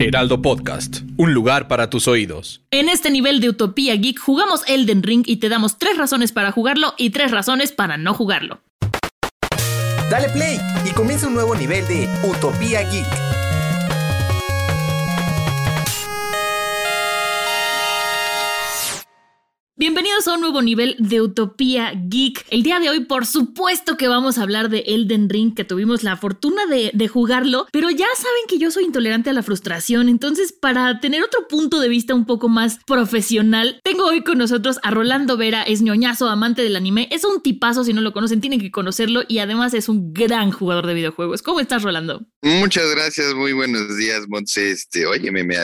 Heraldo Podcast, un lugar para tus oídos. En este nivel de Utopía Geek jugamos Elden Ring y te damos tres razones para jugarlo y tres razones para no jugarlo. Dale play y comienza un nuevo nivel de Utopía Geek. Bienvenidos a un nuevo nivel de Utopía Geek. El día de hoy, por supuesto que vamos a hablar de Elden Ring, que tuvimos la fortuna de, jugarlo, pero ya saben que yo soy intolerante a la frustración, entonces para tener otro punto de vista un poco más profesional, tengo hoy con nosotros a Rolando Vera, es ñoñazo, amante del anime, es un tipazo, si no lo conocen, tienen que conocerlo y además es un gran jugador de videojuegos. ¿Cómo estás, Rolando? Muchas gracias, muy buenos días, Montse. Este, oye, me, me,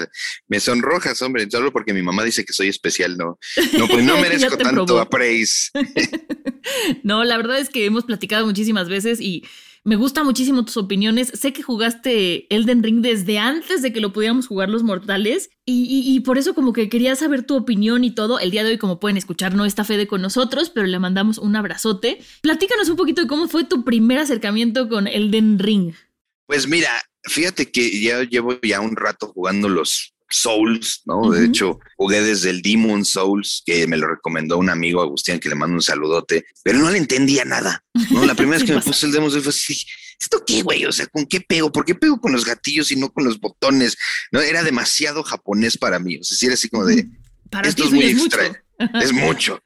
me sonrojas, hombre, solo porque mi mamá dice que soy especial, no, no pues no merezco tanto appraise. no, la verdad es que hemos platicado muchísimas veces y me gustan muchísimo tus opiniones. Sé que jugaste Elden Ring desde antes de que lo pudiéramos jugar los mortales y, y, y, por eso como que quería saber tu opinión y todo. El día de hoy, como pueden escuchar, no está Fede con nosotros, pero le mandamos un abrazote. Platícanos un poquito de cómo fue tu primer acercamiento con Elden Ring. Pues mira, fíjate que ya llevo ya un rato jugando los Souls, ¿no? Uh -huh. De hecho, jugué desde el Demon Souls, que me lo recomendó un amigo, Agustín, que le mando un saludote, pero no le entendía nada, ¿no? La primera vez que me puse el Demon Souls fue así, ¿esto qué, güey? O sea, ¿con qué pego? ¿Por qué pego con los gatillos y no con los botones? No, era demasiado japonés para mí, o sea, sí era así como de, para esto es muy extraño, es mucho.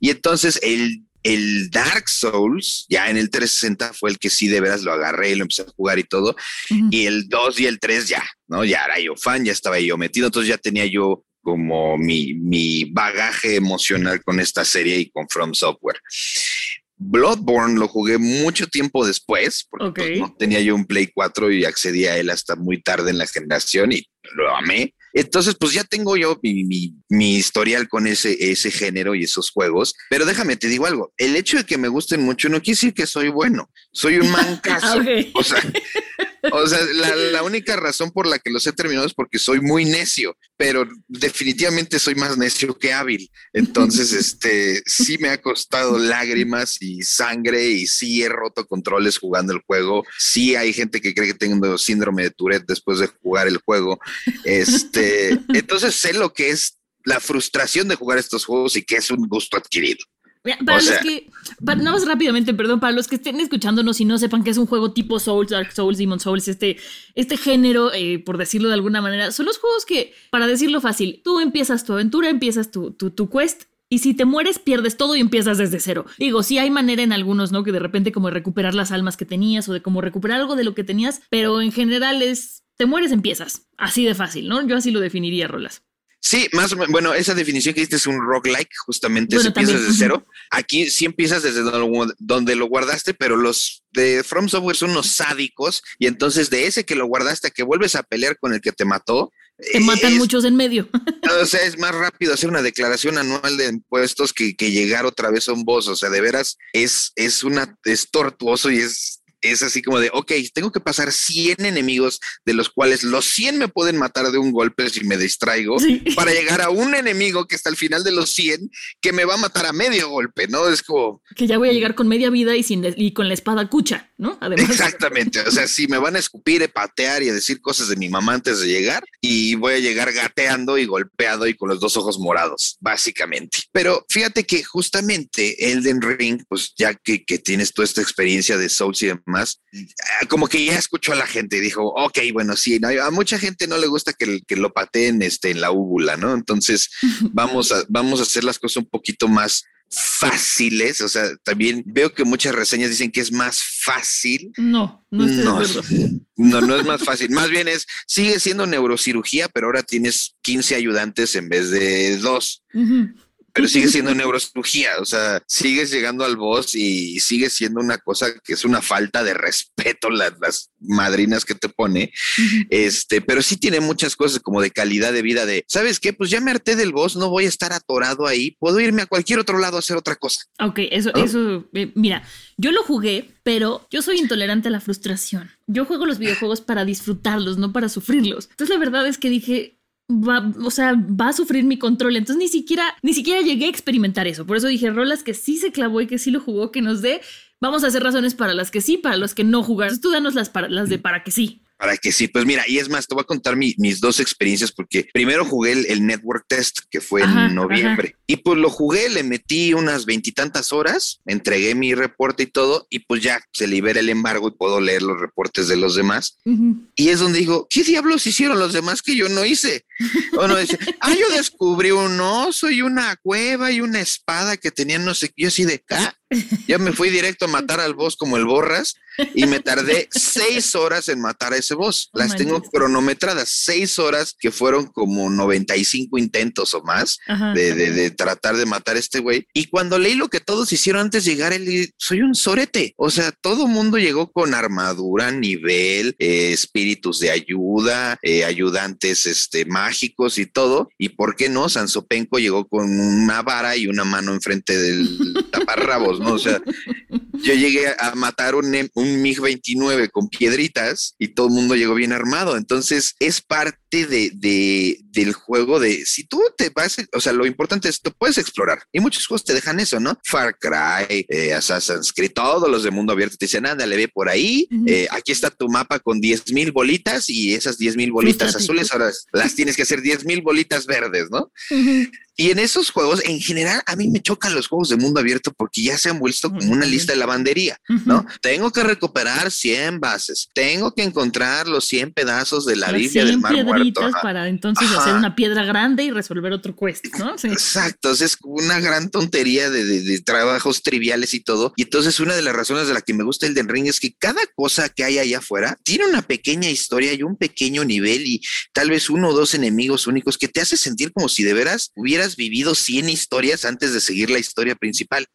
Y entonces el el Dark Souls, ya en el 360 fue el que sí de veras lo agarré y lo empecé a jugar y todo. Uh -huh. Y el 2 y el 3 ya, ¿no? Ya era yo fan, ya estaba yo metido, entonces ya tenía yo como mi, mi bagaje emocional con esta serie y con From Software. Bloodborne lo jugué mucho tiempo después, porque okay. pues, no tenía yo un Play 4 y accedí a él hasta muy tarde en la generación y lo amé. Entonces, pues ya tengo yo mi, mi, mi, historial con ese, ese género y esos juegos. Pero déjame, te digo algo. El hecho de que me gusten mucho no quiere decir que soy bueno. Soy un mancazo. okay. O sea, o sea la, la, única razón por la que los he terminado es porque soy muy necio, pero definitivamente soy más necio que hábil. Entonces, este, sí me ha costado lágrimas y sangre y sí he roto controles jugando el juego. Sí hay gente que cree que tengo síndrome de Tourette después de jugar el juego. Este, entonces sé lo que es la frustración de jugar estos juegos y que es un gusto adquirido. Para o los sea, que, para, nada más rápidamente, perdón, para los que estén escuchándonos y no sepan que es un juego tipo Souls, Dark Souls, Demon Souls, este, este género, eh, por decirlo de alguna manera, son los juegos que, para decirlo fácil, tú empiezas tu aventura, empiezas tu, tu, tu quest, y si te mueres, pierdes todo y empiezas desde cero. Digo, sí hay manera en algunos, ¿no? Que de repente como recuperar las almas que tenías o de como recuperar algo de lo que tenías, pero en general es, te mueres, empiezas. Así de fácil, ¿no? Yo así lo definiría, Rolas. Sí, más o menos, bueno, esa definición que diste es un roguelike, justamente, bueno, si empiezas desde cero. Aquí sí empiezas desde donde, donde lo guardaste, pero los de From Software son unos sádicos, y entonces de ese que lo guardaste a que vuelves a pelear con el que te mató, te matan es, muchos en medio. o sea, es más rápido hacer una declaración anual de impuestos que, que llegar otra vez a un boss. O sea, de veras es, es una, es tortuoso y es es así como de, ok, tengo que pasar 100 enemigos, de los cuales los 100 me pueden matar de un golpe si me distraigo, sí. para llegar a un enemigo que está al final de los 100 que me va a matar a medio golpe, ¿no? Es como... Que ya voy a llegar con media vida y, sin, y con la espada cucha, ¿no? Además. Exactamente, o sea, sí, me van a escupir, patear y a decir cosas de mi mamá antes de llegar y voy a llegar gateando y golpeado y con los dos ojos morados, básicamente. Pero fíjate que justamente Elden Ring, pues ya que, que tienes toda esta experiencia de Souls y demás, más, como que ya escuchó a la gente y dijo, ok, bueno, sí, no, a mucha gente no le gusta que, que lo pateen este, en la úvula, ¿no? Entonces vamos a, vamos a hacer las cosas un poquito más fáciles, o sea, también veo que muchas reseñas dicen que es más fácil. No, no no, no, no es más fácil. Más bien es, sigue siendo neurocirugía, pero ahora tienes 15 ayudantes en vez de dos. Uh -huh. Pero sigue siendo neurocirugía, o sea, sigues llegando al boss y sigue siendo una cosa que es una falta de respeto las, madrinas que te pone, este, pero sí tiene muchas cosas como de calidad de vida de, ¿sabes qué? Pues ya me harté del boss, no voy a estar atorado ahí, puedo irme a cualquier otro lado a hacer otra cosa. Ok, eso, eso, eh, mira, yo lo jugué, pero yo soy intolerante a la frustración. Yo juego los videojuegos para disfrutarlos, no para sufrirlos. Entonces la verdad es que dije, va, o sea, va a sufrir mi control. Entonces ni siquiera, ni siquiera llegué a experimentar eso. Por eso dije, Rolas que sí se clavó y que sí lo jugó, que nos dé. Vamos a hacer razones para las que sí, para los que no jugar. Entonces tú danos las, para, las de para que sí. Para que sí, pues mira, y es más, te voy a contar mis dos experiencias porque primero jugué el, Network Test que fue en noviembre y pues lo jugué, le metí unas veintitantas horas, entregué mi reporte y todo y pues ya se libera el embargo y puedo leer los reportes de los demás. Y es donde digo, ¿qué diablos hicieron los demás que yo no hice? Uno dice, ah, yo descubrí un oso y una cueva y una espada que tenían no sé, yo así de, acá. Ya me fui directo a matar al boss como el borras y me tardé seis horas en matar a ese boss. Las tengo cronometradas, seis horas que fueron como 95 intentos o más de, de, tratar de matar a este güey. Y cuando leí lo que todos hicieron antes de llegar, él, soy un sorete. O sea, todo mundo llegó con armadura, nivel, eh, espíritus de ayuda, eh, ayudantes este, mágicos y todo. Y por qué no, Sansopenco llegó con una vara y una mano enfrente del taparrabos, ¿no? O sea, yo llegué a matar un, un MiG-29 con piedritas y todo el mundo llegó bien armado. Entonces es parte de, de, del juego de si tú te vas, o sea, lo importante es tú puedes explorar y muchos juegos te dejan eso, ¿no? Far Cry, eh, Assassin's Creed, todos los de mundo abierto te dicen, le ve por ahí, eh, aquí está tu mapa con 10 mil bolitas y esas 10 mil bolitas azules ahora las tienes que hacer 10 mil bolitas verdes, ¿no? Y en esos juegos, en general, a mí me chocan los juegos de mundo abierto porque ya se han vuelto como una lista de lavandería, ¿no? Tengo que recuperar 100 bases, tengo que encontrar los 100 pedazos de la Biblia del Mar Muerto. para entonces hacer una piedra grande y resolver otro quest, ¿no? Exacto, es una gran tontería de, trabajos triviales y todo. Y entonces una de las razones de la que me gusta el Den Ring es que cada cosa que hay allá afuera tiene una pequeña historia y un pequeño nivel y tal vez uno o dos enemigos únicos que te hace sentir como si de veras hubiera vivido 100 historias antes de seguir la historia principal.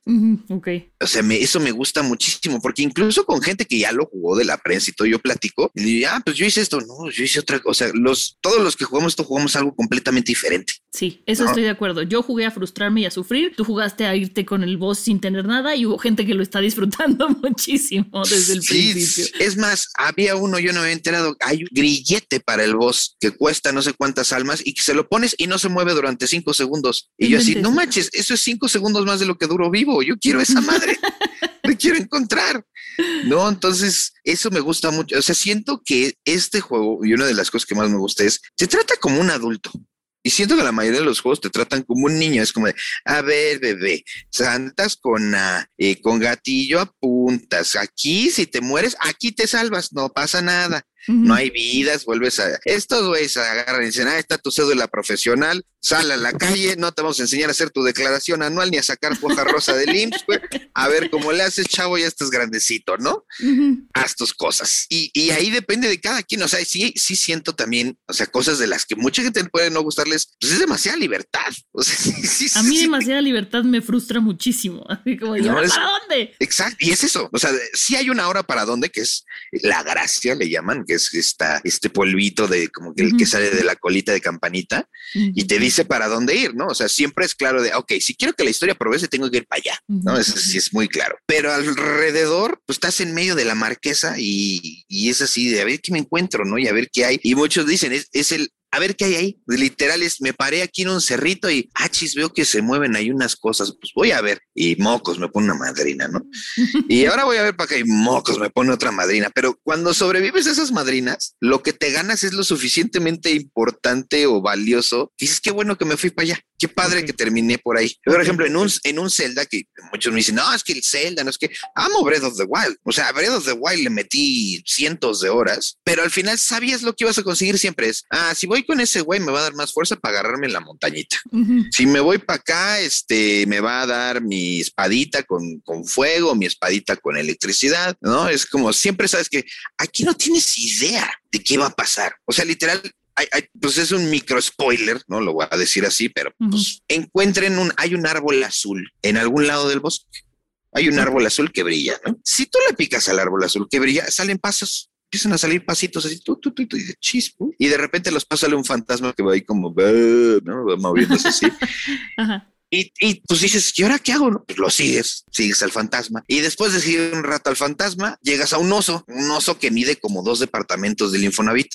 ok. O sea, eso me gusta muchísimo, porque incluso con gente que ya lo jugó de la prensa y todo, yo platico y digo, ah, pues yo hice esto, no, yo hice otra cosa. Los, todos los que jugamos esto jugamos algo completamente diferente. Sí, eso estoy de acuerdo. Yo jugué a frustrarme y a sufrir, tú jugaste a irte con el boss sin tener nada y hubo gente que lo está disfrutando muchísimo desde el principio. Es más, había uno, yo no había enterado, hay un grillete para el boss que cuesta no sé cuántas almas y que se lo pones y no se mueve durante cinco segundos y yo así, no manches, eso es cinco segundos más de lo que duro vivo. Yo quiero esa madre. quiero encontrar. No, entonces eso me gusta mucho. O sea, siento que este juego, y una de las cosas que más me gusta es, se trata como un adulto. Y siento que la mayoría de los juegos te tratan como un niño. Es como a ver, bebé, santas con, eh, con gatillo apuntas. Aquí, si te mueres, aquí te salvas, no pasa nada no hay vidas, vuelves a... Estos güeyes agarran y dicen, ah, está tu cédula profesional, sal a la calle, no te vamos a enseñar a hacer tu declaración anual ni a sacar hoja rosa del IMSS, A ver cómo le haces, chavo, ya estás grandecito, ¿no? Haz tus cosas. Y, y, ahí depende de cada quien, o sea, sí, sí siento también, o sea, cosas de las que mucha gente puede no gustarles, pues es demasiada libertad. O sea, sí, a mí demasiada libertad me frustra muchísimo. Así como, ¿para dónde? Exacto, y es eso, o sea, sí hay una hora para dónde, que es la gracia, le llaman, que es esta, este polvito de como que el que sale de la colita de campanita y te dice para dónde ir, ¿no? O sea, siempre es claro de, ok, si quiero que la historia progrese, tengo que ir para allá, ¿no? Eso sí es muy claro. Pero alrededor, pues estás en medio de la marquesa y, y es así de a ver qué me encuentro, ¿no? Y a ver qué hay. Y muchos dicen, es, es el a ver qué hay ahí. Literal es, me paré aquí en un cerrito y, ah, chis, veo que se mueven ahí unas cosas, pues voy a ver. Y mocos, me pone una madrina, ¿no? y ahora voy a ver para acá y mocos, me pone otra madrina. Pero cuando sobrevives a esas madrinas, lo que te ganas es lo suficientemente importante o valioso. Y dices, qué bueno que me fui para allá. Qué padre que terminé por ahí. Por ejemplo, en un, en un Zelda que muchos me dicen, no, es que el Zelda, no es que amo Breath of the Wild. O sea, a Breath of the Wild le metí cientos de horas, pero al final sabías lo que ibas a conseguir siempre es, ah, si voy con ese güey me va a dar más fuerza para agarrarme en la montañita. Si me voy para acá, este, me va a dar mi espadita con, con fuego, mi espadita con electricidad, ¿no? Es como siempre sabes que aquí no tienes idea de qué va a pasar. O sea, literal, pues es un micro spoiler, no lo voy a decir así, pero pues, encuentren un, hay un árbol azul en algún lado del bosque. Hay un árbol azul que brilla, ¿no? Si tú le picas al árbol azul que brilla, salen pasos empiezan a salir pasitos así, tú, tú, tú, y de chispo, y de repente los pasa un fantasma que va ahí como, ¿no? moviéndose así. Ajá. Y, y, pues dices, ¿y ahora qué hago? Pues lo sigues, sigues al fantasma. Y después de seguir un rato al fantasma, llegas a un oso, un oso que mide como dos departamentos del Infonavit.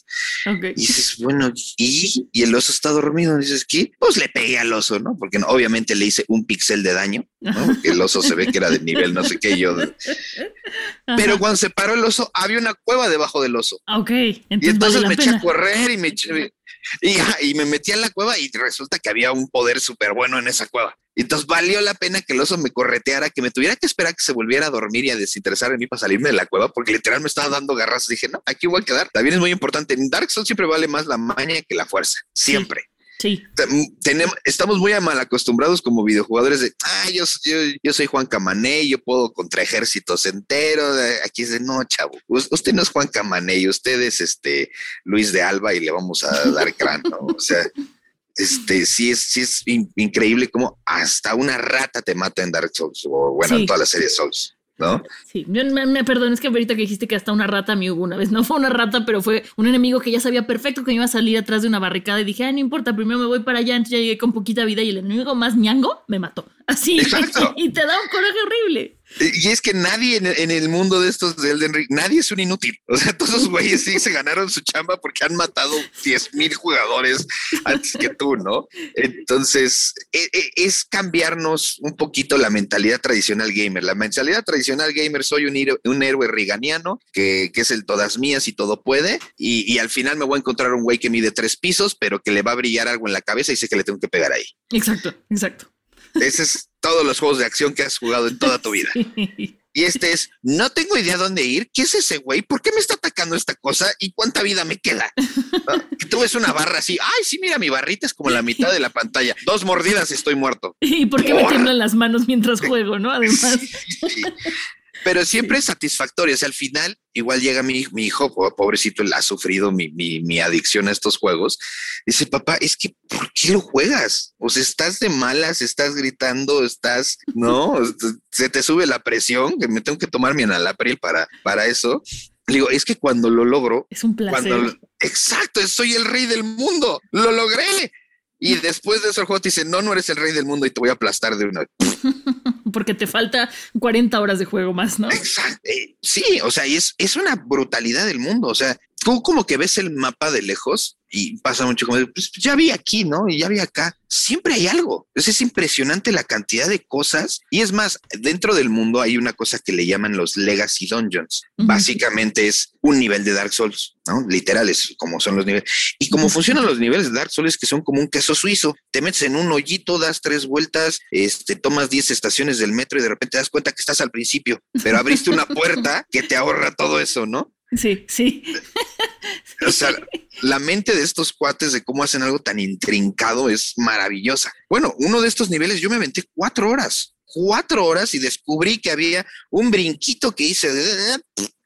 Y dices, bueno, ¿y? y el oso está dormido. Y dices, ¿qué? Pues le pegué al oso, ¿no? Porque obviamente le hice un píxel de daño, ¿no? Porque el oso se ve que era de nivel no sé qué yo. Pero cuando se paró el oso, había una cueva debajo del oso. Ok. y entonces me eché a correr y me eché, y, me metí a la cueva y resulta que había un poder súper bueno en esa cueva. Entonces valió la pena que el oso me correteara, que me tuviera que esperar que se volviera a dormir y a desinteresar en mí para salirme de la cueva, porque literal me estaba dando garras. Dije, no, aquí voy a quedar. También es muy importante. En Dark Souls siempre vale más la maña que la fuerza. Siempre. Tenemos, estamos muy mal acostumbrados como videojugadores de, ah, yo, yo, soy Juan Camané, yo puedo contra ejércitos enteros. Aquí es de, no, chavo, usted no es Juan Camané, usted es este Luis de Alba y le vamos a dar cráneo. O sea, este, sí es, sí es increíble como hasta una rata te mata en Dark Souls o bueno, en toda la serie Souls. ¿No? Sí, me, me perdón, es que ahorita que dijiste que hasta una rata me hubo una vez. No fue una rata, pero fue un enemigo que ya sabía perfecto que me iba a salir atrás de una barricada y dije, ah, no importa, primero me voy para allá, entonces ya llegué con poquita vida y el enemigo más ñango me mató. Así. Y, te da un coraje horrible. Y es que nadie en, el mundo de estos de Elden Ring, nadie es un inútil. O sea, todos los güeyes sí se ganaron su chamba porque han matado 10 mil jugadores antes que tú, ¿no? Entonces, e, e, es cambiarnos un poquito la mentalidad tradicional gamer. La mentalidad tradicional gamer, soy un, un héroe riganiano que, es el todas mías y todo puede. Y, y al final me voy a encontrar un güey que mide tres pisos, pero que le va a brillar algo en la cabeza y sé que le tengo que pegar ahí. Exacto, exacto. Ese es todos los juegos de acción que has jugado en toda tu vida. Y este es, no tengo idea dónde ir. ¿Qué es ese güey? ¿Por qué me está atacando esta cosa? ¿Y cuánta vida me queda? tú ves una barra así. Ay, sí, mira, mi barrita es como la mitad de la pantalla. Dos mordidas y estoy muerto. ¿Y por qué me tiemblan las manos mientras juego, no? Además pero siempre es satisfactorio. O sea, al final, igual llega mi, mi hijo, pobrecito, él ha sufrido mi, mi, adicción a estos juegos. Dice, papá, es que, ¿por qué lo juegas? O sea, estás de malas, estás gritando, estás, no, se te sube la presión, que me tengo que tomar mi analapril para, para eso. Le digo, es que cuando lo logro, es un placer. exacto, soy el rey del mundo, lo logré. Y después de eso el juego te dice, no, no eres el rey del mundo y te voy a aplastar de una. Porque te falta 40 horas de juego más, ¿no? Exacto. Eh, sí, o sea, es, es una brutalidad del mundo. O sea, tú como que ves el mapa de lejos y pasa mucho como, pues ya vi aquí, ¿no? Y ya vi acá. Siempre hay algo. Es, impresionante la cantidad de cosas. Y es más, dentro del mundo hay una cosa que le llaman los Legacy Dungeons. Básicamente es un nivel de Dark Souls, ¿no? Literal, es como son los niveles. Y como funcionan los niveles de Dark Souls, que son como un queso suizo. Te metes en un hoyito, das tres vueltas, este, tomas 10 estaciones del metro y de repente te das cuenta que estás al principio, pero abriste una puerta que te ahorra todo eso, ¿no? Sí, sí. O sea, la mente de estos cuates de cómo hacen algo tan intrincado es maravillosa. Bueno, uno de estos niveles yo me aventé cuatro horas, cuatro horas y descubrí que había un brinquito que hice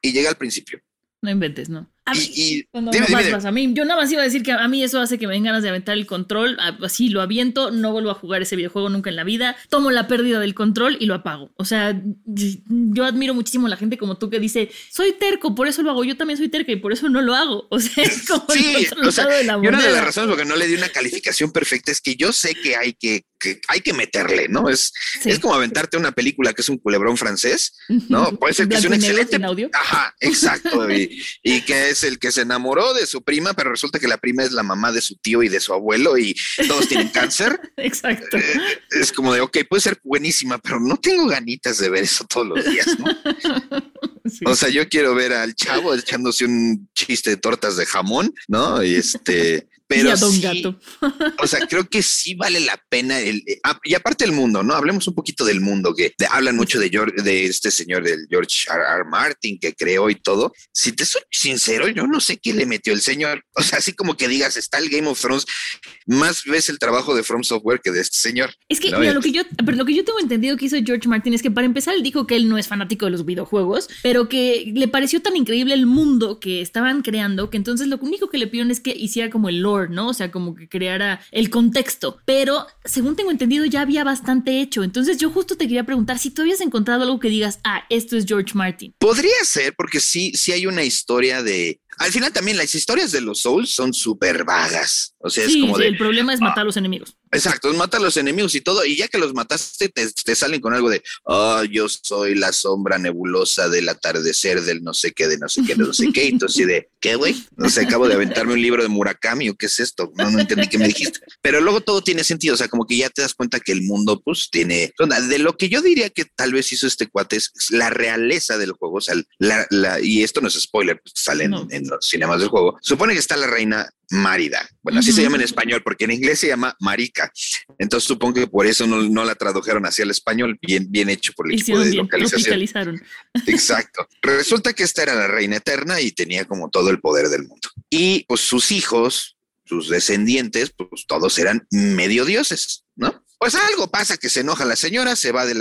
y llega al principio. No inventes, ¿no? A mí, a mí, yo nada más iba a decir que a mí eso hace que me den ganas de aventar el control, así lo aviento, no vuelvo a jugar ese videojuego nunca en la vida, tomo la pérdida del control y lo apago. O sea, yo admiro muchísimo a la gente como tú que dice, soy terco, por eso lo hago, yo también soy terca y por eso no lo hago. O sea, es como sí, o sea, de la Y una de las razones por que no le di una calificación perfecta es que yo sé que hay que, que hay que meterle, ¿no? Es, es como aventarte una película que es un culebrón francés, ¿no? Puede ser que sea un excelente... audio. Ajá, exacto. y, y que es el que se enamoró de su prima, pero resulta que la prima es la mamá de su tío y de su abuelo y todos tienen cáncer. Exacto. Eh, es como de, ok, puede ser buenísima, pero no tengo ganitas de ver eso todos los días, ¿no? O sea, yo quiero ver al chavo echándose un chiste de tortas de jamón, ¿no? Y este, pero Y a Don sí, Gato. o sea, creo que sí vale la pena. El, eh, ah, y aparte el mundo, ¿no? Hablemos un poquito del mundo, que de- hablan mucho de, George- de este señor, del George R. R. Martin, que creó y todo. Si te soy sincero, yo no sé qué le metió el señor. O sea, así como que digas, está el Game of Thrones, más ves el trabajo de From Software que de este señor. Es que, No, mira, lo que yo, pero lo que yo tengo entendido que hizo George Martin es que para empezar él dijo que él no es fanático de los videojuegos, pero que le pareció tan increíble el mundo que estaban creando que entonces lo único que le pidieron es que hiciera como el lore, ¿no? O sea, como que creara el contexto. Pero según tengo entendido ya había bastante hecho. Entonces yo justo te quería preguntar si tú habías encontrado algo que digas, ah, esto es George Martin. Podría ser, porque sí, sí hay una historia de. Al final también las historias de los Souls son súper vagas. O sea, es como sí, de. el problema es matar a los enemigos. Exacto, mata a los enemigos y todo, y ya que los mataste, te, te salen con algo de, ah, yo soy la sombra nebulosa del atardecer del no sé qué, de no sé qué, de no sé qué, y tú así de, ¿qué, güey? No sé, acabo de aventarme un libro de Murakami, o qué es esto, no, no entendí qué me dijiste, pero luego todo tiene sentido, o sea, como que ya te das cuenta que el mundo, pues, tiene, de lo que yo diría que tal vez hizo este cuate es la realeza del juego, o sea, la, la- y esto no es spoiler, pues, sale No. en los cinemas del juego, supone que está la reina Márida, bueno, así se llama en español, porque en inglés se llama Marica, entonces supongo que por eso no, no la tradujeron hacia el español, bien, bien hecho por el equipo de localización. Exacto. Resulta que esta era la reina eterna y tenía como todo el poder del mundo. Y pues sus hijos, sus descendientes, pues todos eran medio dioses, ¿no? Pues algo pasa que se enoja la señora, se va de la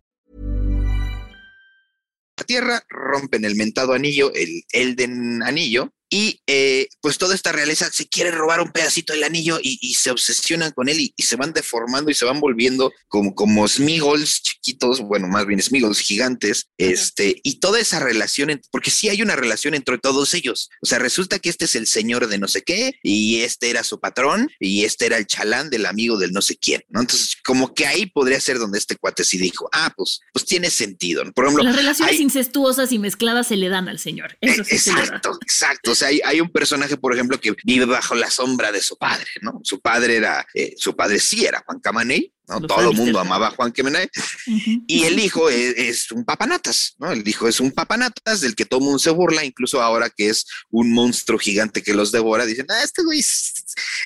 Tierra, rompen el mentado anillo, el Elden Anillo, y eh, pues toda esta realeza se quiere robar un pedacito del anillo y, y se obsesionan con él y, y se van deformando y se van volviendo como, como Smeagol's chiquitos, bueno, más bien Smeagol's gigantes, este, y toda esa relación, porque sí hay una relación entre todos ellos. O sea, resulta que este es el señor de no sé qué, y este era su patrón, y este era el chalán del amigo del no sé quién, ¿no? Entonces, como que ahí podría ser donde este cuate sí dijo, ah, pues, pues tiene sentido. ¿no? Por ejemplo, Las relaciones hay- incestuosas y mezcladas se le dan al señor. Eso sí se le da. Exacto, exacto. Hay, hay un personaje, por ejemplo, que vive bajo la sombra de su padre, ¿no? Su padre era, eh, su padre sí era Juan Camaney, ¿no? Los Todo el mundo amaba a Juan Camaney. Ujú. Y el hijo es, es un papanatas, ¿no? El hijo es un papanatas del que todo mundo se burla, incluso ahora que es un monstruo gigante que los devora, dicen, ah, este güey, es-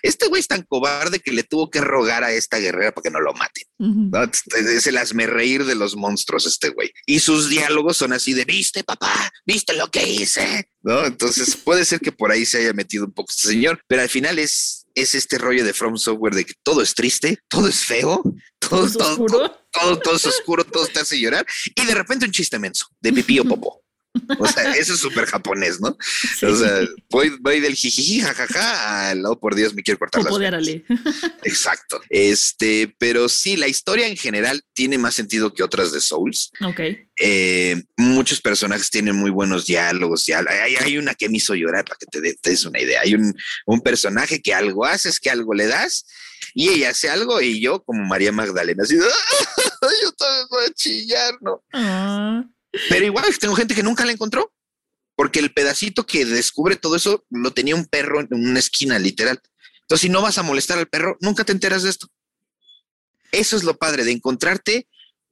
este güey es tan cobarde que le tuvo que rogar a esta guerrera para que no lo maten. ¿no? Es el hazme reír de los monstruos este güey. Y sus diálogos son así de, viste papá, viste lo que hice, ¿no? Entonces puede ser que por ahí se haya metido un poco este señor, pero al final es, es este rollo de From Software de que todo es triste, todo es feo, todo, ¿Todo es todo, oscuro? todo, todo, todo es oscuro, todo te hace llorar y de repente un chiste menso de pipí o popó. O sea, eso es súper japonés, ¿no? Sí. O sea, voy, voy del jijiji, jajaja, al lado por Dios me quiero cortar las de venas. Arale. Exacto. Este, pero sí, la historia en general tiene más sentido que otras de Souls. Ok. Eh, muchos personajes tienen muy buenos diálogos. Hay, hay una que me hizo llorar para que te, de- te des una idea. Hay un, un personaje que algo haces, que algo le das, y ella hace algo, y yo, como María Magdalena, así, yo también voy a chillar, ¿no? Ah. Pero igual tengo gente que nunca la encontró. porque el pedacito que descubre todo eso lo tenía un perro en una esquina, literal. Entonces, si no vas a molestar al perro, nunca te enteras de esto. Eso es lo padre de encontrarte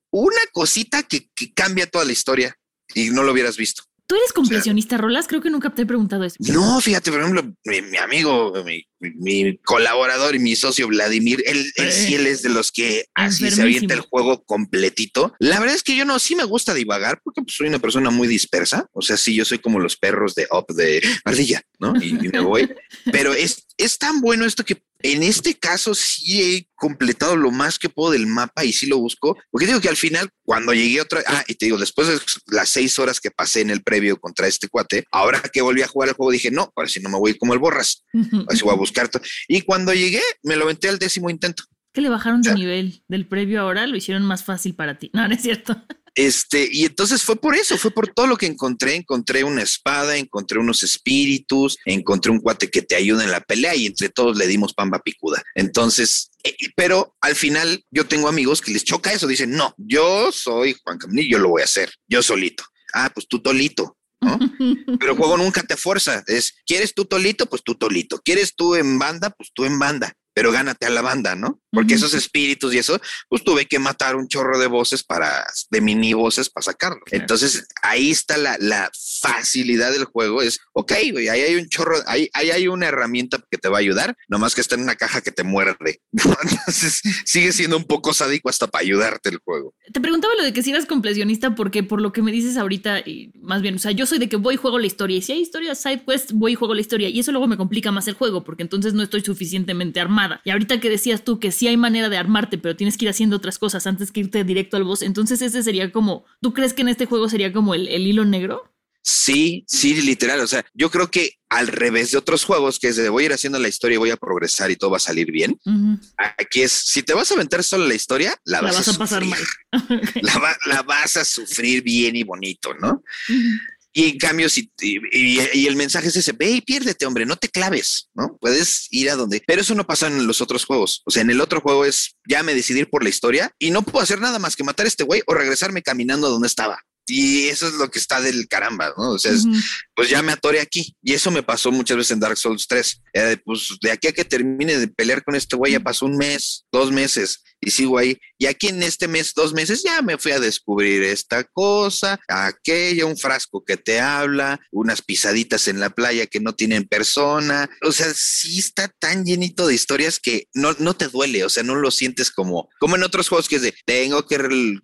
una cosita que, que cambia toda la historia y no lo hubieras visto. ¿Tú eres completionista, Rolas? Creo que nunca te he preguntado eso. No, fíjate, por ejemplo, mi, amigo, mi, mi, colaborador y mi socio Vladimir, él, él sí él es de los que así se avienta el juego completito. La verdad es que yo no, sí me gusta divagar porque pues, soy una persona muy dispersa. O sea, sí, yo soy como los perros de Up de Ardilla, ¿no? Y, y me voy. Pero es, es tan bueno esto que en este caso sí he completado lo más que puedo del mapa y sí lo busco, porque digo que al final, cuando llegué otra, ah, y te digo, después de las seis horas que pasé en el previo contra este cuate, ahora que volví a jugar el juego dije, no, ahora si no me voy como el borras, ahora sí voy a buscar. Y cuando llegué, me lo venté al décimo intento. Que le bajaron de nivel del previo ahora, lo hicieron más fácil para ti. No, no es cierto. Este, y entonces fue por eso, fue por todo lo que encontré. Encontré una espada, encontré unos espíritus, encontré un cuate que te ayuda en la pelea y entre todos le dimos pamba picuda. Entonces, eh, pero al final yo tengo amigos que les choca eso. Dicen, no, yo soy Juan Camilo, yo lo voy a hacer, yo solito. Ah, pues tú tolito. ¿no? Pero el juego nunca te fuerza. Es, ¿quieres tú tolito? Pues tú tolito. ¿Quieres tú en banda? Pues tú en banda pero gánate a la banda, ¿no? Porque esos espíritus y eso, pues tuve que matar un chorro de voces para, de mini voces para sacarlo. Entonces ahí está la, la, facilidad del juego. Es, ok, güey, ahí hay un chorro, ahí, ahí, hay una herramienta que te va a ayudar, nomás que está en una caja que te muerde. Entonces sigue siendo un poco sádico hasta para ayudarte el juego. Te preguntaba lo de que si eras completionista, porque por lo que me dices ahorita, y más bien, o sea, yo soy de que voy y juego la historia, y si hay historias side quest, voy y juego la historia, y eso luego me complica más el juego, porque entonces no estoy suficientemente armado y ahorita que decías tú que sí hay manera de armarte, pero tienes que ir haciendo otras cosas antes que irte directo al boss, entonces ese sería como, ¿tú crees que en este juego sería como el, hilo negro? Sí, sí, literal. O sea, yo creo que al revés de otros juegos, que es de voy a ir haciendo la historia y voy a progresar y todo va a salir bien. Aquí es, si te vas a aventar solo la historia, la, vas, a, pasar mal. la, vas a sufrir bien y bonito, ¿no? Y en cambio, si, y, el mensaje es ese, ve y piérdete, hombre, no te claves, ¿no? Puedes ir a donde, pero eso no pasa en los otros juegos. O sea, en el otro juego es, ya me decidir por la historia y no puedo hacer nada más que matar a este güey o regresarme caminando a donde estaba. Y eso es lo que está del caramba, ¿no? O sea, pues ya me atoré aquí. Y eso me pasó muchas veces en Dark Souls 3. pues de aquí a que termine de pelear con este güey ya pasó un mes, dos meses y sigo ahí. Y aquí en este mes, dos meses, ya me fui a descubrir esta cosa, aquella, un frasco que te habla, unas pisaditas en la playa que no tienen persona. O sea, sí está tan llenito de historias que no, no te duele, o sea, no lo sientes como, como en otros juegos que es de, tengo que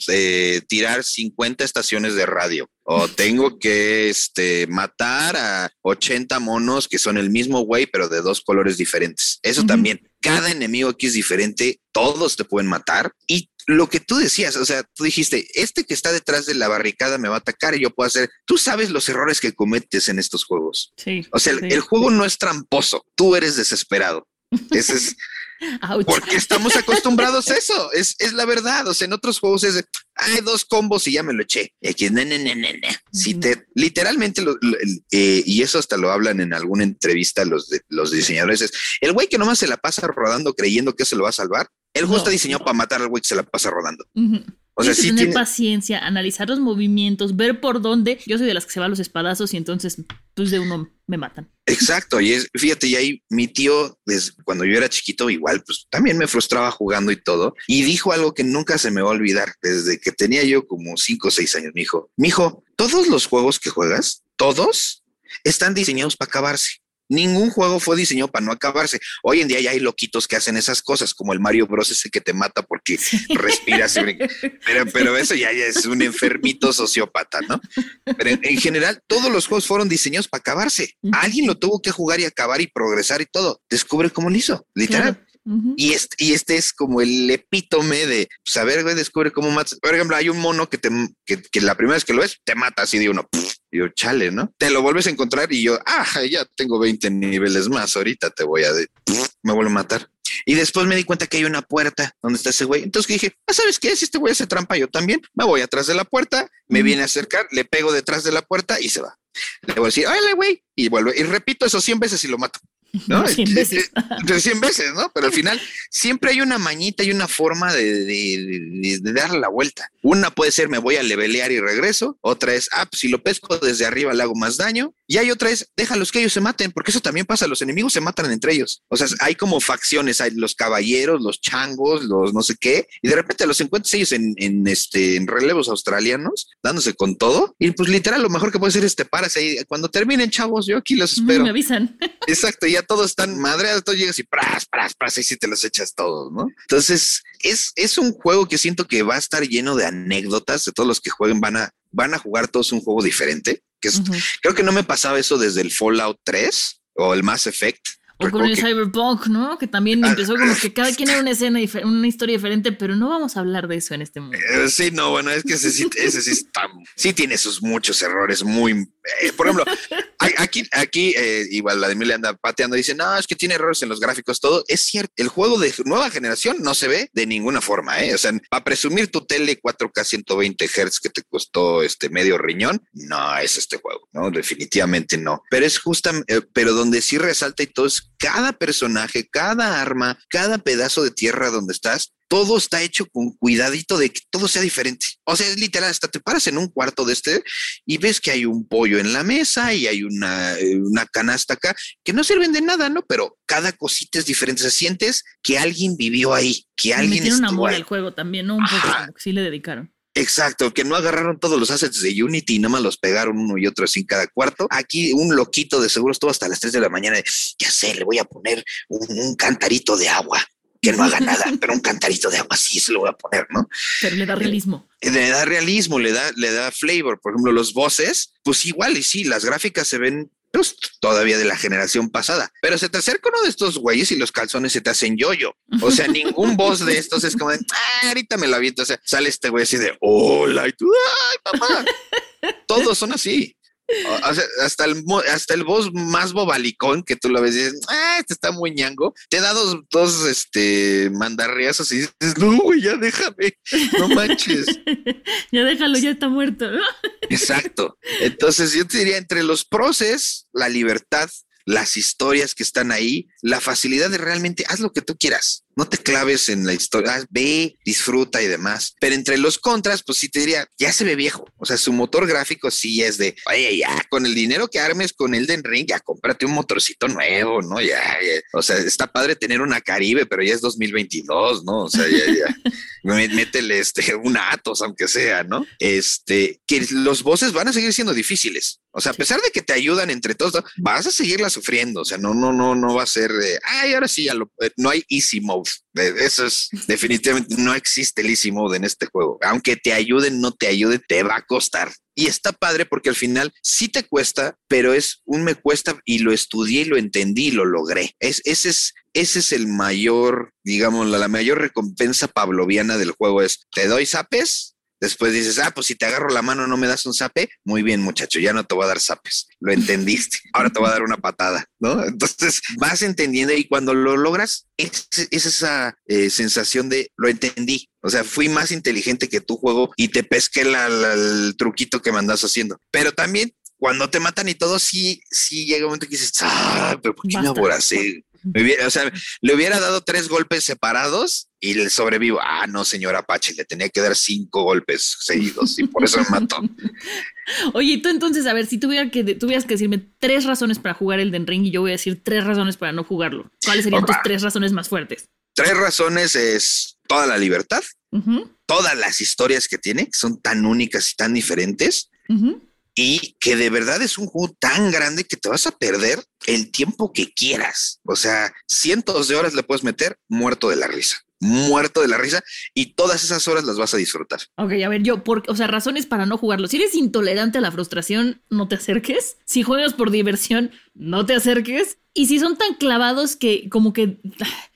eh, tirar 50 estaciones de radio o tengo que este, matar a 80 monos que son el mismo güey, pero de dos colores diferentes. Eso también. Cada enemigo aquí es diferente, todos te pueden matar. Y lo que tú decías, o sea, tú dijiste, este que está detrás de la barricada me va a atacar y yo puedo hacer. Tú sabes los errores que cometes en estos juegos. Sí. O sea, el juego no es tramposo, tú eres desesperado. Ese es. Porque estamos acostumbrados a eso, es, es, la verdad. O sea, en otros juegos es, hay dos combos y ya me lo eché. Y aquí, Si te, literalmente, eh, y eso hasta lo hablan en alguna entrevista los, los diseñadores, es el güey que nomás se la pasa rodando creyendo que se lo va a salvar. El juego está diseñado para matar al güey que se la pasa rodando. O sea, sí tener paciencia, analizar los movimientos, ver por dónde. Yo soy de las que se van los espadazos y entonces, pues de uno me matan. Exacto. Y es, fíjate, y ahí mi tío, desde cuando yo era chiquito, igual, pues también me frustraba jugando y todo. Y dijo algo que nunca se me va a olvidar. Desde que tenía yo como cinco o seis años, me dijo, mijo, todos los juegos que juegas, todos están diseñados para acabarse. Ningún juego fue diseñado para no acabarse. Hoy en día ya hay loquitos que hacen esas cosas, como el Mario Bros. ese que te mata porque respiras. pero, pero eso ya, es un enfermito sociópata, ¿no? Pero en, general, todos los juegos fueron diseñados para acabarse. Alguien lo tuvo que jugar y acabar y progresar y todo. Descubre cómo lo hizo, literal. y, este, y este es como el epítome de saber, pues, güey, descubre cómo matas. Por ejemplo, hay un mono que, te, que, la primera vez que lo ves, te mata así de uno. Y yo, chale, ¿no? Te lo vuelves a encontrar y yo, ah, ya tengo 20 niveles más, ahorita te voy a, de, me vuelvo a matar. Y después me di cuenta que hay una puerta donde está ese güey. Entonces dije, ah, ¿sabes qué? Si este güey hace trampa, yo también me voy atrás de la puerta, me viene a acercar, le pego detrás de la puerta y se va. Le voy a decir, ¡ay, güey. Y vuelve. Y repito eso 100 veces y lo mato. ¿No? 100 veces. De 100 veces, ¿no? Pero al final siempre hay una mañita y una forma de, de, de, de darle la vuelta. Una puede ser me voy a levelear y regreso, otra es, ah, pues si lo pesco desde arriba le hago más daño, y hay otra es, déjalos que ellos se maten, porque eso también pasa, los enemigos se matan entre ellos. O sea, hay como facciones, hay los caballeros, los changos, los no sé qué, y de repente los encuentras ellos en, en este, en relevos australianos, dándose con todo, y pues literal lo mejor que puede ser es te paras ahí, cuando terminen chavos, yo aquí los espero. Me avisan. Exacto, ya todos están madreados, todos llegas y pras, pras, pras, y si te los echas todos, ¿no? Entonces, es, es un juego que siento que va a estar lleno de anécdotas, de todos los que jueguen van a, van a jugar todos un juego diferente, que es, uh -huh. creo que no me pasaba eso desde el Fallout 3 o el Mass Effect. O con el que... Cyberpunk, ¿no? Que también ah, empezó como que cada quien era una escena, una historia diferente, pero no vamos a hablar de eso en este momento. Eh, sí, no, bueno, es que ese sí, ese sí está, sí tiene sus muchos errores muy, eh, por ejemplo, aquí, aquí eh, igual Vladimir le anda pateando y dice, no, es que tiene errores en los gráficos, todo. Es cierto, el juego de nueva generación no se ve de ninguna forma, ¿eh? O sea, para presumir tu tele 4K 120 Hz que te costó este medio riñón, no es este juego, ¿no? Definitivamente no. Pero es justamente, eh, pero donde sí resalta y todo es cada personaje, cada arma, cada pedazo de tierra donde estás, todo está hecho con cuidadito de que todo sea diferente. O sea, es literal, hasta te paras en un cuarto de este y ves que hay un pollo en la mesa y hay una, una canasta acá que no sirven de nada, ¿no? Pero cada cosita es diferente. Se sientes que alguien vivió ahí, que alguien. Tiene un amor al juego también, ¿no? Un poco como que sí le dedicaron. Exacto, que no agarraron todos los assets de Unity y nada más los pegaron uno y otro así en cada cuarto. Aquí un loquito de seguro estuvo hasta las 3 de la mañana. De, ya sé, le voy a poner un, un cantarito de agua que no haga nada, pero un cantarito de agua sí se lo voy a poner, ¿no? Pero le da realismo. Le da realismo, le da, le da flavor. Por ejemplo, los bosses, pues igual y sí, las gráficas se ven pues, todavía de la generación pasada. Pero se te acerca uno de estos güeyes y los calzones se te hacen yoyo. -yo. O sea, ningún boss de estos es como de, ah, ahorita me lo aviento. O sea, sale este güey así de, hola, y tú, ay, papá. Todos son así. O sea, hasta el hasta el boss más bobalicón que tú lo ves y dices, ah, este está muy ñango, te da dos, dos este mandarriazos y dices, no, güey, ya déjame, no manches. ya déjalo, ya está muerto. ¿no? Exacto. Entonces yo te diría entre los proces, la libertad, las historias que están ahí, la facilidad de realmente haz lo que tú quieras. No te claves en la historia, ve, disfruta y demás. Pero entre los contras, pues sí te diría, ya se ve viejo. O sea, su motor gráfico sí es de, oye, ya, con el dinero que armes con Elden Ring, ya cómprate un motorcito nuevo, ¿no? Ya, ya. O sea, está padre tener una Caribe, pero ya es 2022, ¿no? O sea, ya, ya. Métele este, un Atos, aunque sea, ¿no? Este, que los bosses van a seguir siendo difíciles. O sea, a pesar de que te ayudan entre todos, vas a seguirla sufriendo. O sea, no, no, no, no va a ser de, ay, ahora sí, ya lo, no hay easy mode. Eso es definitivamente no existe el easy mode en este juego. Aunque te ayuden, no te ayuden, te va a costar. Y está padre porque al final sí te cuesta, pero es un me cuesta y lo estudié y lo entendí y lo logré. Es, ese es, ese es el mayor, digamos, la, la mayor recompensa pavloviana del juego es te doy zapes, Después dices, ah, pues si te agarro la mano no me das un zape. Muy bien, muchacho, ya no te voy a dar zapes. Lo entendiste. Ahora te voy a dar una patada, ¿no? Entonces vas entendiendo y cuando lo logras, es, es esa eh, sensación de lo entendí. O sea, fui más inteligente que tu juego y te pesqué la, la, el truquito que me andas haciendo. Pero también cuando te matan y todo, sí, sí llega un momento que dices, ah, pero ¿por qué me aboracé? Me hubiera, o sea, le hubiera dado tres golpes separados y le sobrevivo. Ah, no, señor Apache, le tenía que dar cinco golpes seguidos y por eso me mató. Oye, tú entonces, a ver, si tuviera que, tuvieras que decirme tres razones para jugar el Den Ring y yo voy a decir tres razones para no jugarlo, ¿cuáles serían Opa. tus tres razones más fuertes? Tres razones es toda la libertad, uh -huh. todas las historias que tiene, que son tan únicas y tan diferentes. Uh -huh y que de verdad es un juego tan grande que te vas a perder el tiempo que quieras. O sea, cientos de horas le puedes meter muerto de la risa muerto de la risa y todas esas horas las vas a disfrutar. Ok, a ver, yo, por, o sea, razones para no jugarlo. Si eres intolerante a la frustración, no te acerques. Si juegas por diversión, no te acerques. Y si son tan clavados que como que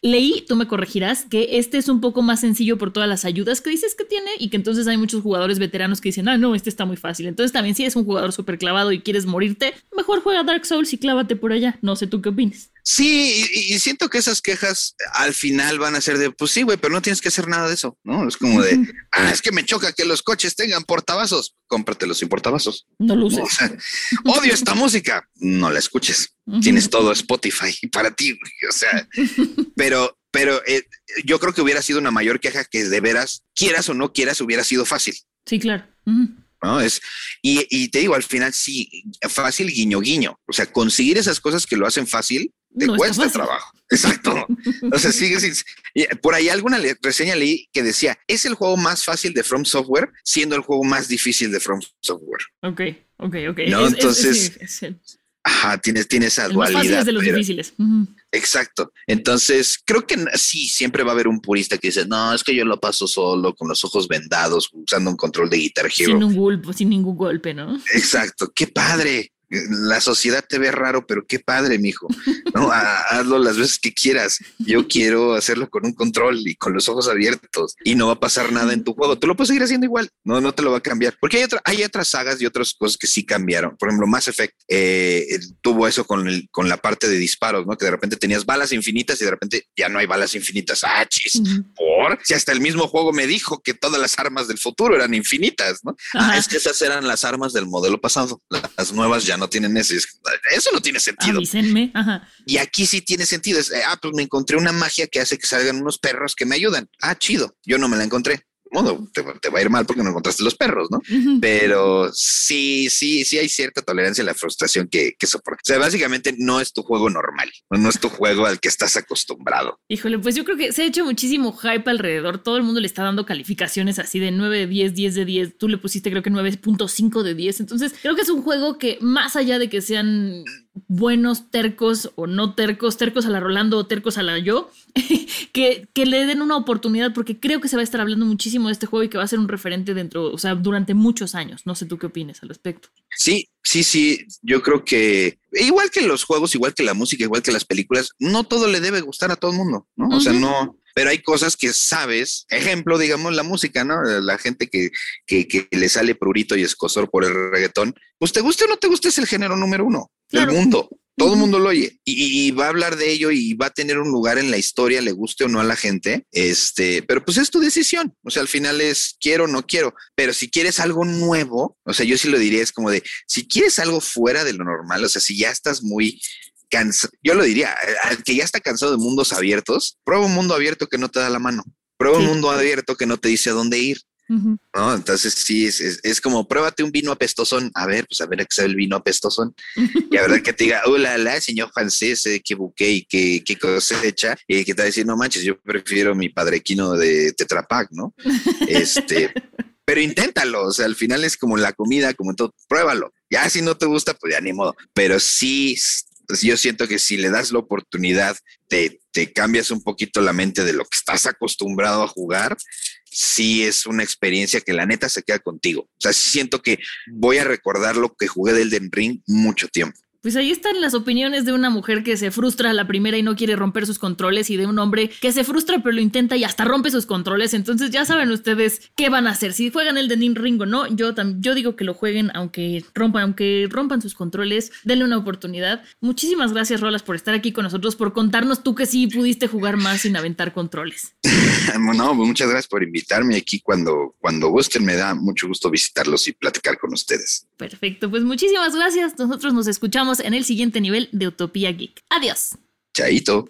leí, tú me corregirás, que este es un poco más sencillo por todas las ayudas que dices que tiene y que entonces hay muchos jugadores veteranos que dicen, ah, no, este está muy fácil. Entonces también si eres un jugador súper clavado y quieres morirte, mejor juega Dark Souls y clávate por allá. No sé tú qué opinas. Sí, y, y, siento que esas quejas al final van a ser de, pues sí, güey, pero no tienes que hacer nada de eso, ¿no? Es como de, ah, es que me choca que los coches tengan portavasos. Cómpratelos sin portavasos. No lo uses. O sea, odio esta música. No la escuches. Tienes todo Spotify para ti, o sea, pero, pero eh, yo creo que hubiera sido una mayor queja que de veras, quieras o no quieras, hubiera sido fácil. Sí, claro. ¿no? Es, y, y, te digo, al final sí, fácil guiño guiño. O sea, conseguir esas cosas que lo hacen fácil te cuesta trabajo. Exacto. o sea, sigue Por ahí alguna reseña leí que decía, es el juego más fácil de From Software, siendo el juego más difícil de From Software. Ok, ok, ok. No, entonces... Ajá, tiene, tiene esa dualidad. de los difíciles. Exacto. Entonces, creo que sí, siempre va a haber un purista que dice, no, es que yo lo paso solo, con los ojos vendados, usando un control de Guitar Hero. Sin un golpe, sin ningún golpe, ¿no? Exacto. Qué padre la sociedad te ve raro, pero qué padre, mijo. No, hazlo las veces que quieras. Yo quiero hacerlo con un control y con los ojos abiertos y no va a pasar nada en tu juego. Tú lo puedes seguir haciendo igual. No, no te lo va a cambiar. Porque hay, otra, hay otras sagas y otras cosas que sí cambiaron. Por ejemplo, Mass Effect eh, tuvo eso con, el, con la parte de disparos, ¿no? Que de repente tenías balas infinitas y de repente ya no hay balas infinitas. Ah, chis. Por si hasta el mismo juego me dijo que todas las armas del futuro eran infinitas, ¿no? Ah, es que esas eran las armas del modelo pasado. Las nuevas ya no tienen ese. Eso no tiene sentido. Y aquí sí tiene sentido. Es, ah, pues me encontré una magia que hace que salgan unos perros que me ayudan. Ah, chido. Yo no me la encontré modo, te, va a ir mal porque no encontraste los perros, ¿no? Pero sí, sí, sí hay cierta tolerancia a la frustración que, que soporta. O sea, básicamente no es tu juego normal, no es tu juego al que estás acostumbrado. Híjole, pues yo creo que se ha hecho muchísimo hype alrededor. Todo el mundo le está dando calificaciones así de 9 de 10, 10 de 10. Tú le pusiste creo que 9.5 de 10. Entonces creo que es un juego que más allá de que sean buenos tercos o no tercos, tercos a la Rolando o tercos a la yo, que, que, le den una oportunidad porque creo que se va a estar hablando muchísimo de este juego y que va a ser un referente dentro, o sea, durante muchos años. No sé tú qué opinas al respecto. Sí, sí, sí, yo creo que igual que los juegos, igual que la música, igual que las películas, no todo le debe gustar a todo el mundo, ¿no? O sea, no, pero hay cosas que sabes, ejemplo, digamos, la música, ¿no? La gente que, que, que le sale prurito y escosor por el reggaetón, pues te guste o no te guste, es el género número uno del mundo. Todo el mundo lo oye y, va a hablar de ello y va a tener un lugar en la historia, le guste o no a la gente. Este, pero pues es tu decisión. O sea, al final es quiero o no quiero. Pero si quieres algo nuevo, o sea, yo sí lo diría, es como de si quieres algo fuera de lo normal, o sea, si ya estás muy cansado, yo lo diría, al que ya está cansado de mundos abiertos, prueba un mundo abierto que no te da la mano. Prueba un mundo abierto que no te dice a dónde ir. ¿No? Entonces sí, es, es, como pruébate un vino apestosón. A ver, pues a ver qué sabe el vino apestosón. Y a ver que te diga, hola, la señor francés, eh, qué buque y qué, qué, cosecha. Y que te va a decir, no manches, yo prefiero mi padrequino de Tetrapac, ¿no? Este, pero inténtalo. O sea, al final es como la comida, como todo, pruébalo. Ya si no te gusta, pues ya ni modo. Pero sí, yo siento que si le das la oportunidad, te, te cambias un poquito la mente de lo que estás acostumbrado a jugar sí es una experiencia que la neta se queda contigo. O sea, siento que voy a recordar lo que jugué del Den Ring mucho tiempo. Pues ahí están las opiniones de una mujer que se frustra a la primera y no quiere romper sus controles y de un hombre que se frustra pero lo intenta y hasta rompe sus controles. Entonces ya saben ustedes qué van a hacer. Si juegan el de Nin Ringo, no, yo, yo digo que lo jueguen aunque rompan, aunque rompan sus controles, denle una oportunidad. Muchísimas gracias Rolas por estar aquí con nosotros, por contarnos tú que sí pudiste jugar más sin aventar controles. no, muchas gracias por invitarme aquí cuando, cuando gusten. Me da mucho gusto visitarlos y platicar con ustedes. Perfecto, pues muchísimas gracias. Nosotros nos escuchamos en el siguiente nivel de Utopía Geek. Adiós. Chaito.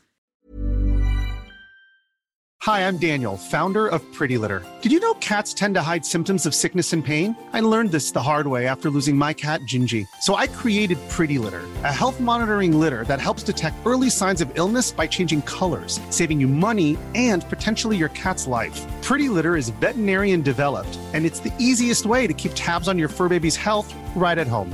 Hi, I'm Daniel, founder of Pretty Litter. Did you know cats tend to hide symptoms of sickness and pain? I learned this the hard way after losing my cat, Gingy. So I created Pretty Litter, a health monitoring litter that helps detect early signs of illness by changing colors, saving you money and potentially your cat's life. Pretty Litter is veterinarian developed, and it's the easiest way to keep tabs on your fur baby's health right at home.